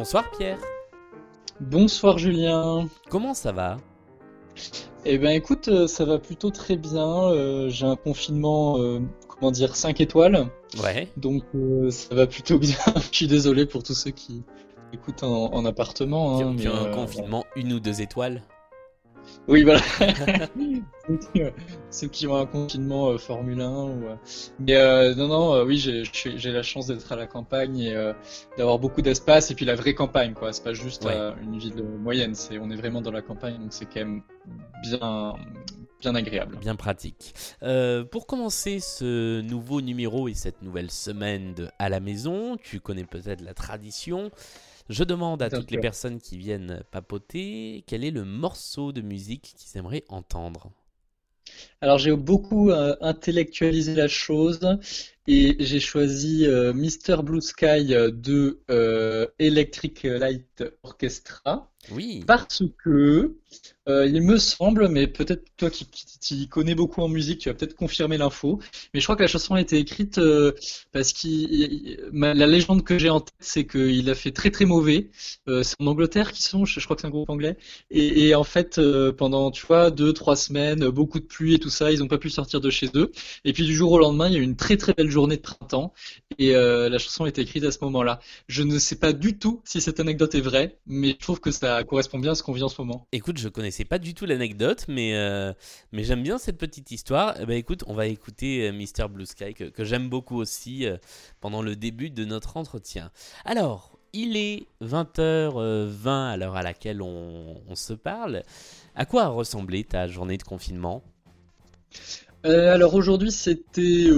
Bonsoir Pierre. Bonsoir Julien. Comment ça va? Eh ben écoute, euh, ça va plutôt très bien. Euh, j'ai un confinement, euh, comment dire, 5 étoiles. Ouais. Donc ça va plutôt bien. Je suis désolé pour tous ceux qui écoutent en, appartement. Hein, qui, ont un confinement une ou deux étoiles oui, voilà. Ceux qui ont un confinement euh, Formule 1. Euh, mais euh, non, non, oui, j'ai la chance d'être à la campagne et d'avoir beaucoup d'espace. Et puis la vraie campagne, quoi. C'est pas juste une ville moyenne. C'est, on est vraiment dans la campagne, donc c'est quand même bien, bien agréable. Bien pratique. pour commencer ce nouveau numéro et cette nouvelle semaine de À la maison, tu connais peut-être la tradition. Je demande à toutes les personnes qui viennent papoter quel est le morceau de musique qu'ils aimeraient entendre? Alors j'ai beaucoup euh, intellectualisé la chose et j'ai choisi euh, Mr Blue Sky de euh, Electric Light Orchestra. Oui. Parce que euh, il me semble, mais peut-être toi qui, qui, connais beaucoup en musique, tu vas peut-être confirmer l'info. Mais je crois que la chanson a été écrite euh, parce que la légende que j'ai en tête, c'est qu'il a fait très très mauvais. Euh, c'est en Angleterre qu'ils sont, je, crois que c'est un groupe anglais. Et, en fait, pendant tu vois deux trois semaines, beaucoup de pluie et tout ça, ils n'ont pas pu sortir de chez eux. Et puis du jour au lendemain, il y a eu une très très belle journée de printemps et la chanson été écrite à ce moment-là. Je ne sais pas du tout si cette anecdote est vraie, mais je trouve que ça correspond bien à ce qu'on vit en ce moment. Écoute, je connaissais pas du tout l'anecdote, mais, euh, mais j'aime bien cette petite histoire. Eh ben, écoute, on va écouter euh, Mister Blue Sky, que, j'aime beaucoup aussi euh, pendant le début de notre entretien. Alors, il est 20h20 à l'heure à laquelle on, se parle. À quoi a ressemblé ta journée de confinement? Alors aujourd'hui c'était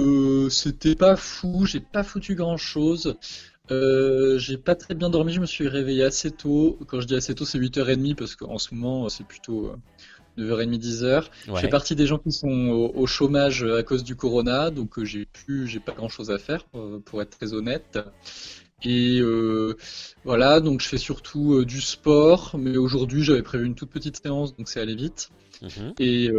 c'était pas fou, j'ai pas foutu grand chose. Euh, j'ai pas très bien dormi, je me suis réveillé assez tôt. Quand je dis assez tôt, c'est 8h30 parce qu'en ce moment, c'est plutôt 9h30, 10h. Je fais partie des gens qui sont au, chômage à cause du corona, donc euh, j'ai plus, j'ai pas grand chose à faire euh, pour être très honnête. Et voilà, donc je fais surtout du sport, mais aujourd'hui j'avais prévu une toute petite séance, donc c'est allé vite. Mhm. Et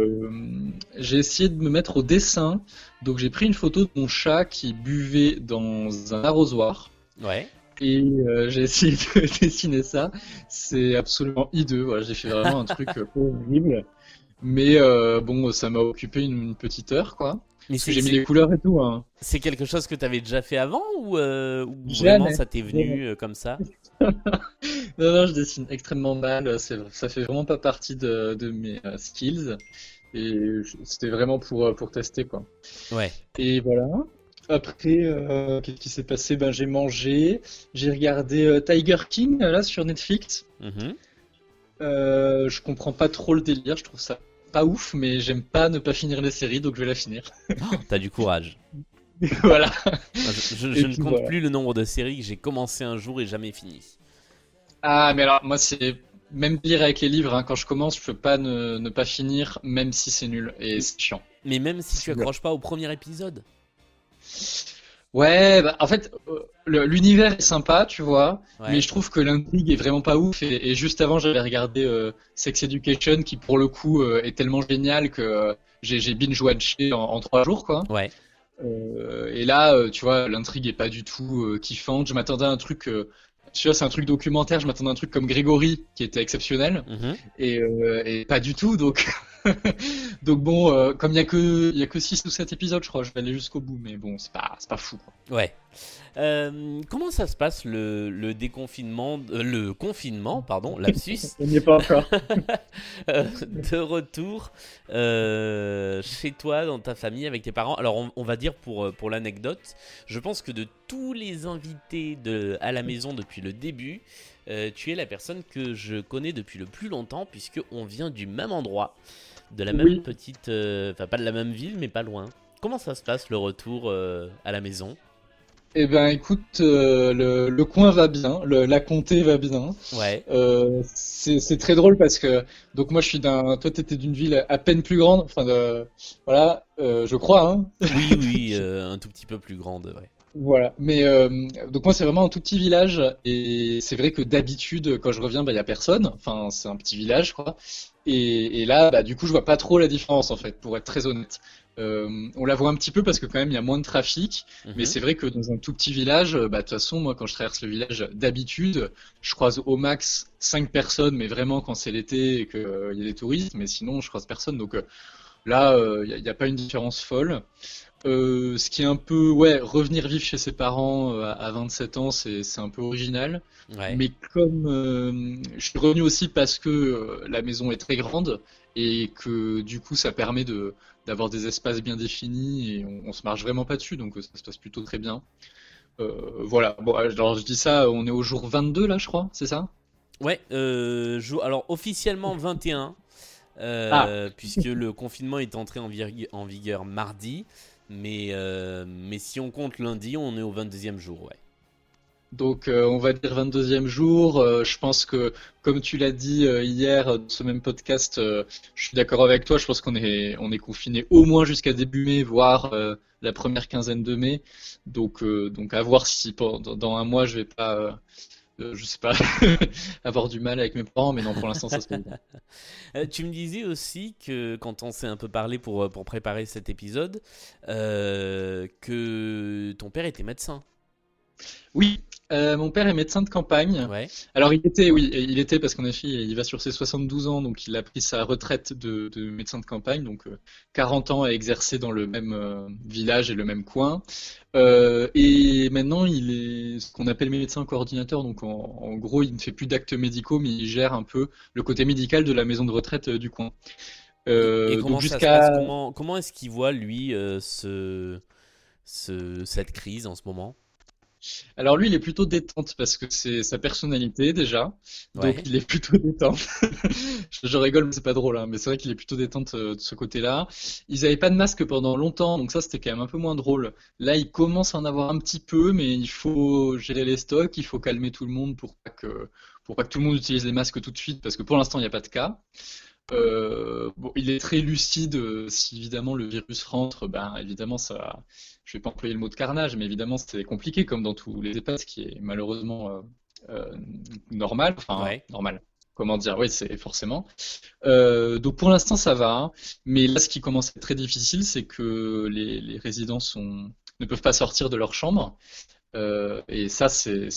j'ai essayé de me mettre au dessin, donc j'ai pris une photo de mon chat qui buvait dans un arrosoir. Ouais. Et euh, j'ai essayé de dessiner ça. C'est absolument hideux. Voilà, j'ai fait vraiment un truc euh, horrible. Mais euh, bon, ça m'a occupé une, petite heure, quoi. Mais j'ai mis les couleurs et tout. Hein. C'est quelque chose que tu avais déjà fait avant ou, vraiment ça t'est venu comme ça? Non, non, je dessine extrêmement mal. Ça fait vraiment pas partie de, de mes skills. Et c'était vraiment pour, pour tester, quoi. Ouais. Et voilà. Après, euh, qu'est-ce qui s'est passé? Ben j'ai mangé, j'ai regardé euh, Tiger King là sur Netflix. Mhm. Euh, je comprends pas trop le délire, je trouve ça pas ouf, mais j'aime pas ne pas finir les séries, donc je vais la finir. Oh, T'as du courage. voilà. Je, ne compte plus le nombre de séries que j'ai commencé un jour et jamais fini. Ah, mais alors moi c'est même lire avec les livres, hein, quand je commence, je peux pas ne, ne pas finir, même si c'est nul et c'est chiant. Mais même si tu accroches pas au premier épisode? Ouais, bah, en fait, euh, l'univers est sympa, tu vois, mais je trouve que l'intrigue est vraiment pas ouf. Et, juste avant, j'avais regardé euh, Sex Education, qui pour le coup euh, est tellement génial que j'ai binge-watché en, en, trois jours, quoi. Ouais. et là, tu vois, l'intrigue est pas du tout kiffante. Je m'attendais à un truc tu vois, c'est un truc documentaire, je m'attendais à un truc comme Grégory, qui était exceptionnel, mhm. et, et, pas du tout, donc Donc bon, euh, comme il y a que y a que 6 ou 7 épisodes, je crois, je vais aller jusqu'au bout, mais bon, c'est pas c'est pas fou. Ouais. Euh, comment ça se passe le, le déconfinement, euh, le confinement, pardon, lapsus On n'y est pas encore. de retour chez toi, dans ta famille, avec tes parents. Alors on, on va dire pour pour l'anecdote, je pense que de tous les invités de à la maison depuis le début. tu es la personne que je connais depuis le plus longtemps puisque on vient du même endroit de la même petite, euh, enfin pas de la même ville, mais pas loin. Comment ça se passe le retour euh, à la maison? Eh ben écoute, euh, le, coin va bien, la comté va bien. Ouais. c'est très drôle parce que donc moi je suis d'un, toi t'étais d'une ville à peine plus grande, enfin voilà, je crois. Hein. Oui oui, un tout petit peu plus grande, ouais. Voilà, mais donc moi c'est vraiment un tout petit village et c'est vrai que d'habitude quand je reviens bah il y a personne, enfin c'est un petit village quoi. Et, là, bah, du coup, je vois pas trop la différence en fait, pour être très honnête. Euh, on la voit un petit peu parce que quand même il y a moins de trafic, mais Mhm. c'est vrai que dans un tout petit village, euh, bah, de toute façon, moi quand je traverse le village d'habitude, je croise au max 5 personnes, mais vraiment quand c'est l'été et qu'il y a des touristes, mais sinon je croise personne. Donc euh, là, euh, il n'y a, a pas une différence folle. Euh, ce qui est un peu, ouais, revenir vivre chez ses parents euh, à à 27 ans, c'est c'est un peu original. Ouais. Mais comme euh, je suis revenu aussi parce que euh, la maison est très grande et que du coup ça permet de d'avoir des espaces bien définis et on, on se marche vraiment pas dessus, donc euh, ça se passe plutôt très bien. Euh, voilà. Bon, alors je dis ça, on est au jour 22 là, je crois, c'est ça? Ouais, euh, alors officiellement 21, euh, puisque le confinement est entré en, virgu- en vigueur mardi, mais, euh, mais si on compte lundi, on est au 22e jour, ouais. Donc euh, on va dire 22e jour. Euh, je pense que, comme tu l'as dit euh, hier ce même podcast, je suis d'accord avec toi. Je pense qu'on est on est confiné au moins jusqu'à début mai, voire la première quinzaine de mai. Donc donc à voir si dans un mois je vais pas, euh, je sais pas, avoir du mal avec mes parents. Mais non, pour l'instant ça se passe bien. Euh, tu me disais aussi que quand on s'est un peu parlé pour, pour préparer cet épisode, euh, que ton père était médecin. Oui, euh, mon père est médecin de campagne. Ouais, Alors il était, oui, il était parce qu'en effet, il va sur ses 72 ans, donc il a pris sa retraite de, de médecin de campagne, donc euh, 40 ans à exercer dans le même euh, village et le même coin. Euh, et maintenant, il est ce qu'on appelle médecin coordinateur, donc en, en gros, il ne fait plus d'actes médicaux, mais il gère un peu le côté médical de la maison de retraite euh, du coin. Et Euh, comment jusqu'à est-ce qu'il voit, lui, euh, ce, ce, cette crise en ce moment? Alors lui, il est plutôt détente parce que c'est sa personnalité déjà. Donc Ouais, il est plutôt détente. Je, je rigole, mais c'est pas drôle, hein, mais c'est vrai qu'il est plutôt détente euh, de ce côté-là. Ils avaient pas de masque pendant longtemps, donc ça c'était quand même un peu moins drôle. Là, il commence à en avoir un petit peu, mais il faut gérer les stocks, il faut calmer tout le monde pour pas que pour pas que tout le monde utilise les masques tout de suite, parce que pour l'instant il n'y a pas de cas. Euh, bon, il est très lucide. euh, Si évidemment le virus rentre, ben évidemment ça. Je vais pas employer le mot de carnage, mais évidemment c'est compliqué comme dans tous les EHPAD, ce qui est malheureusement euh, euh, normal. Enfin ouais. normal. Comment dire? Oui, c'est forcément. Donc pour l'instant ça va, hein. mais là ce qui commence à être très difficile, c'est que les, les résidents sont, ne peuvent pas sortir de leur chambre. Euh, et ça, c'est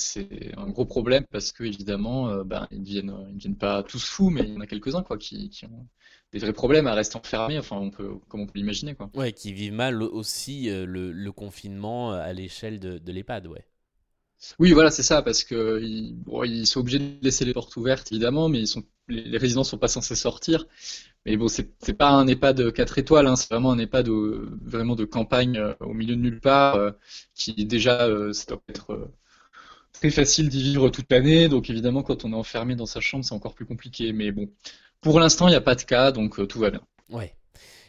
un gros problème parce que évidemment, euh, ben, ils deviennent, ils deviennent pas tous fous, mais il y en a quelques-uns quoi qui, qui ont des vrais problèmes à rester enfermés. Enfin, on peut, comme on peut l'imaginer quoi. Ouais, qui vivent mal aussi euh, le, le confinement à l'échelle de, de l'EHPAD, ouais. Oui, voilà, c'est ça, parce que ils, bon, ils sont obligés de laisser les portes ouvertes évidemment, mais ils sont, les, résidents sont pas censés sortir. Mais bon, c'est pas un EHPAD 4 étoiles, hein, c'est vraiment un EHPAD vraiment de campagne euh, au milieu de nulle part, euh, qui déjà, euh, ça doit être très facile d'y vivre toute l'année. Donc évidemment, quand on est enfermé dans sa chambre, c'est encore plus compliqué. Mais bon, pour l'instant, il n'y a pas de cas, donc tout va bien. Ouais.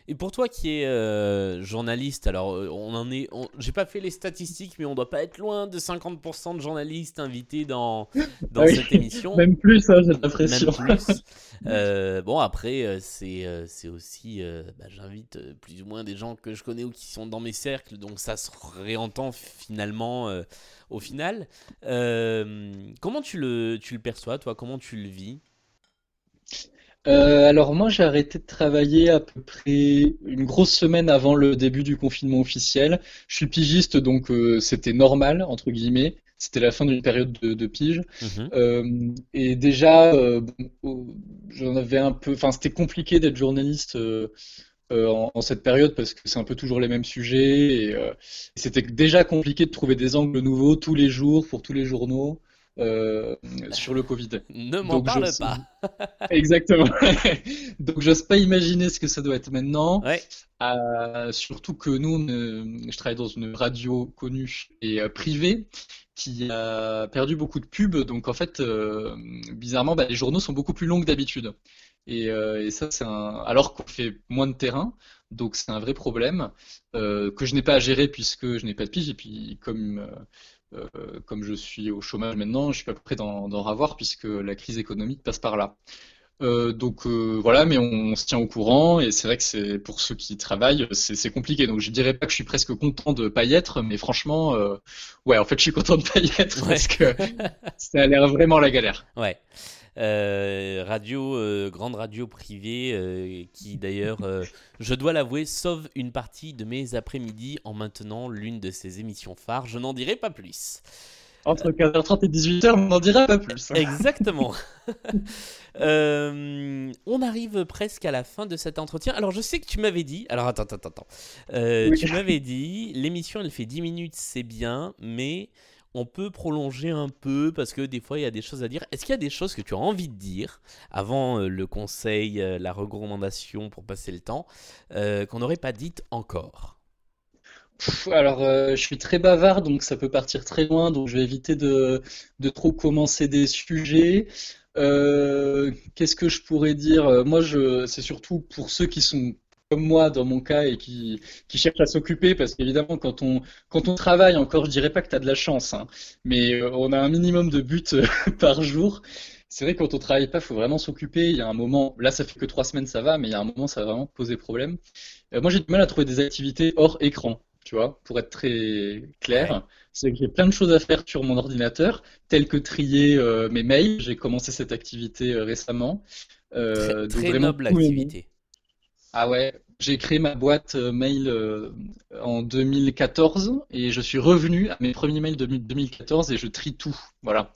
Et pour toi qui es euh, journaliste, alors euh, on en est, j'ai pas fait les statistiques, mais on doit pas être loin de 50% de journalistes invités dans, dans oui, cette émission, même plus, hein, j'ai même l'impression. plus. Euh, bon après, euh, c'est c'est aussi, euh, bah, j'invite plus ou moins des gens que je connais ou qui sont dans mes cercles, donc ça se réentend finalement au final. Comment tu le, tu le perçois, toi? Comment tu le vis? Euh, alors moi j'ai arrêté de travailler à peu près une grosse semaine avant le début du confinement officiel. Je suis pigiste donc euh, c'était normal entre guillemets. C'était la fin d'une période de, de pige. Mhm. Euh, et déjà oh, j'en avais un peu. Enfin c'était compliqué d'être journaliste euh, en, en cette période parce que c'est un peu toujours les mêmes sujets et euh, c'était déjà compliqué de trouver des angles nouveaux tous les jours pour tous les journaux euh, sur le Covid. Ne m'en je parle pas. Exactement. Donc j'ose pas imaginer ce que ça doit être maintenant. Ouais. Euh, surtout que nous, euh, je travaille dans une radio connue et privée qui a perdu beaucoup de pubs. Donc en fait, euh, bizarrement, bah, les journaux sont beaucoup plus longs que d'habitude. Et, euh, et ça, c'est un... alors qu'on fait moins de terrain. Donc c'est un vrai problème euh, que je n'ai pas à gérer puisque je n'ai pas de pige. Et puis comme euh, comme je suis au chômage maintenant, je suis pas prêt d'en ravoir puisque la crise économique passe par là. Euh, donc euh, voilà, mais on, on se tient au courant et c'est vrai que c'est pour ceux qui travaillent, c'est compliqué. Donc je dirais pas que je suis presque content de pas y être, mais franchement, ouais, en fait, je suis content de pas y être Ouais. parce que ça a l'air vraiment la galère. Ouais. Radio, grande radio privée, qui d'ailleurs, je dois l'avouer, sauve une partie de mes après-midi en maintenant l'une de ses émissions phares. Je n'en dirai pas plus. Entre 15h30 et 18h, on n'en dira pas plus. Exactement. Euh, on arrive presque à la fin de cet entretien. Alors, je sais que tu m'avais dit. Alors, attends, attends, attends. Euh, tu m'avais dit, l'émission, elle fait 10 minutes, c'est bien, mais on peut prolonger un peu parce que des fois, il y a des choses à dire. Est-ce qu'il y a des choses que tu as envie de dire avant euh, le conseil, la recommandation pour passer le temps, qu'on n'aurait pas dites encore? Alors, je suis très bavard, donc ça peut partir très loin, donc je vais éviter de, de trop commencer des sujets. Euh, qu'est-ce que je pourrais dire? Euh, Moi, c'est surtout pour ceux qui sont comme moi dans mon cas et qui, qui cherchent à s'occuper, parce qu'évidemment, quand on, quand on travaille, encore, je dirais pas que tu as de la chance, hein, mais euh, on a un minimum de buts par jour. C'est vrai que quand on travaille pas, faut vraiment s'occuper. Il y a un moment, là, ça fait que trois semaines, ça va, mais il y a un moment, ça va vraiment poser problème. moi, j'ai du mal à trouver des activités hors écran tu vois, pour être très clair. C'est que j'ai plein de choses à faire sur mon ordinateur, tel que trier euh, mes mails. J'ai commencé cette activité euh, récemment. Euh, très, noble activité. Ah ouais, j'ai créé ma boîte mail en 2014 et je suis revenu à mes premiers mails de 2014 et je trie tout. Voilà.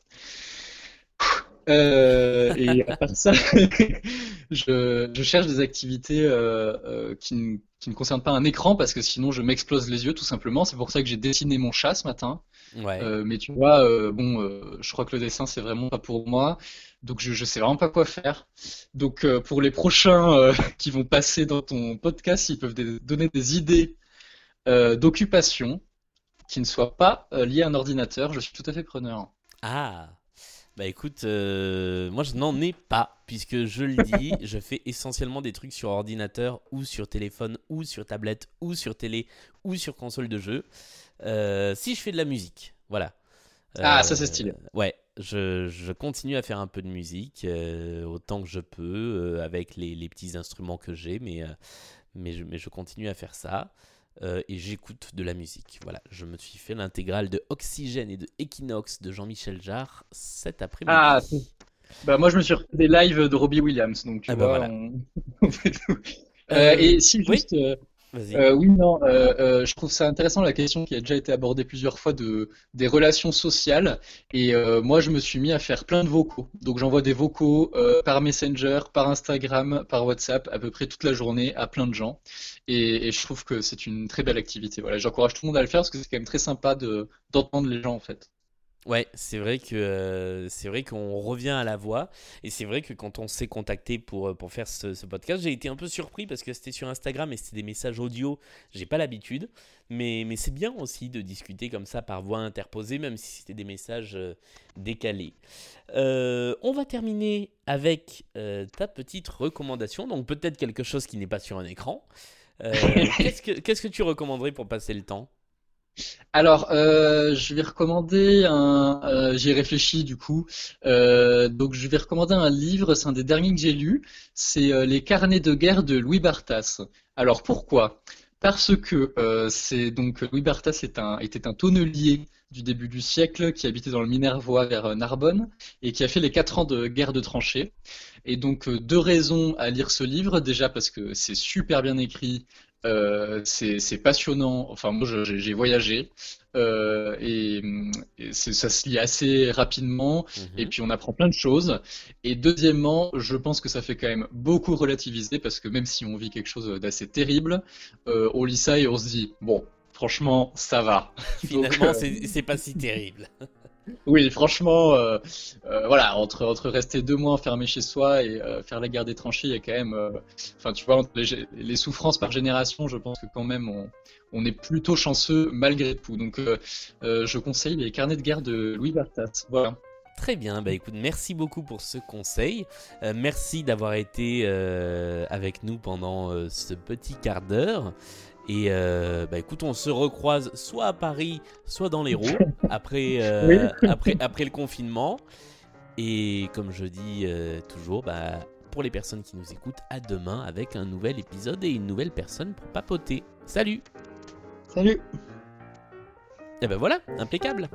Et à part ça, je, je, cherche des activités qui ne qui ne concerne pas un écran parce que sinon je m'explose les yeux tout simplement. C'est pour ça que j'ai dessiné mon chat ce matin. Euh, mais tu vois, euh, bon, euh, je crois que le dessin c'est vraiment pas pour moi, donc je, je sais vraiment pas quoi faire. Donc pour les prochains qui vont passer dans ton podcast, ils peuvent donner des idées d'occupation qui ne soient pas liées à un ordinateur. Je suis tout à fait preneur. Ah. Bah écoute, euh, moi je n'en ai pas, puisque je le dis, je fais essentiellement des trucs sur ordinateur ou sur téléphone ou sur tablette ou sur télé ou sur console de jeu. Euh, si je fais de la musique, voilà. ah, ça c'est stylé. Euh, ouais, je, je, continue à faire un peu de musique, autant que je peux, avec les, les, petits instruments que j'ai, mais, mais, je, mais je continue à faire ça. Euh, et j'écoute de la musique. Voilà, je me suis fait l'intégrale de Oxygène et de Equinox de Jean-Michel Jarre cet après-midi. Ah, bah moi je me suis fait des lives de Robbie Williams, donc tu ah bah vois, on... fait tout. Euh, et si juste, euh, euh, oui, non, euh, euh, je trouve ça intéressant la question qui a déjà été abordée plusieurs fois de des relations sociales. Et moi, je me suis mis à faire plein de vocaux. Donc, j'envoie des vocaux par Messenger, par Instagram, par WhatsApp, à peu près toute la journée à plein de gens. Et, je trouve que c'est une très belle activité. Voilà, j'encourage tout le monde à le faire parce que c'est quand même très sympa de d'entendre les gens en fait. Ouais, c'est vrai que euh, c'est vrai qu'on revient à la voix et c'est vrai que quand on s'est contacté pour, euh, pour faire ce, podcast, j'ai été un peu surpris parce que c'était sur Instagram et c'était des messages audio. J'ai pas l'habitude, mais, mais c'est bien aussi de discuter comme ça par voix interposée, même si c'était des messages euh, décalés. on va terminer avec ta petite recommandation, donc peut-être quelque chose qui n'est pas sur un écran. qu'est-ce que qu'est-ce que tu recommanderais pour passer le temps? Alors, euh, je vais recommander un. Euh, réfléchi du coup. Euh, donc, je vais recommander un livre. C'est un des derniers que j'ai lu. C'est Les carnets de guerre de Louis Barthas. Alors, pourquoi? Parce que c'est donc Louis un, était un tonnelier du début du siècle qui habitait dans le Minervois vers Narbonne et qui a fait les quatre ans de guerre de tranchées. Et donc, deux raisons à lire ce livre. Déjà parce que c'est super bien écrit euh, c'est passionnant. Enfin, moi, j'ai voyagé euh, et, ça se lit assez rapidement. Mhm. Et puis, on apprend plein de choses. Et deuxièmement, je pense que ça fait quand même beaucoup relativiser parce que même si on vit quelque chose d'assez terrible, euh, on lit ça et on se dit bon, franchement, ça va. Finalement, c'est pas si terrible. Oui, franchement, euh, euh, voilà, entre, entre rester deux mois enfermé chez soi et euh, faire la guerre des tranchées, il y a quand même, enfin, tu vois, les, souffrances par génération, je pense que quand même, on, on est plutôt chanceux malgré tout. Donc, je conseille les carnets de guerre de Louis Bartas. Voilà. Très bien, bah écoute, merci beaucoup pour ce conseil. merci d'avoir été avec nous pendant ce petit quart d'heure. Et euh, bah écoute, on se recroise soit à Paris, soit dans les roues après, euh, après, après le confinement. Et comme je dis euh, toujours, bah, pour les personnes qui nous écoutent, à demain avec un nouvel épisode et une nouvelle personne pour papoter. Salut Salut Et ben voilà, impeccable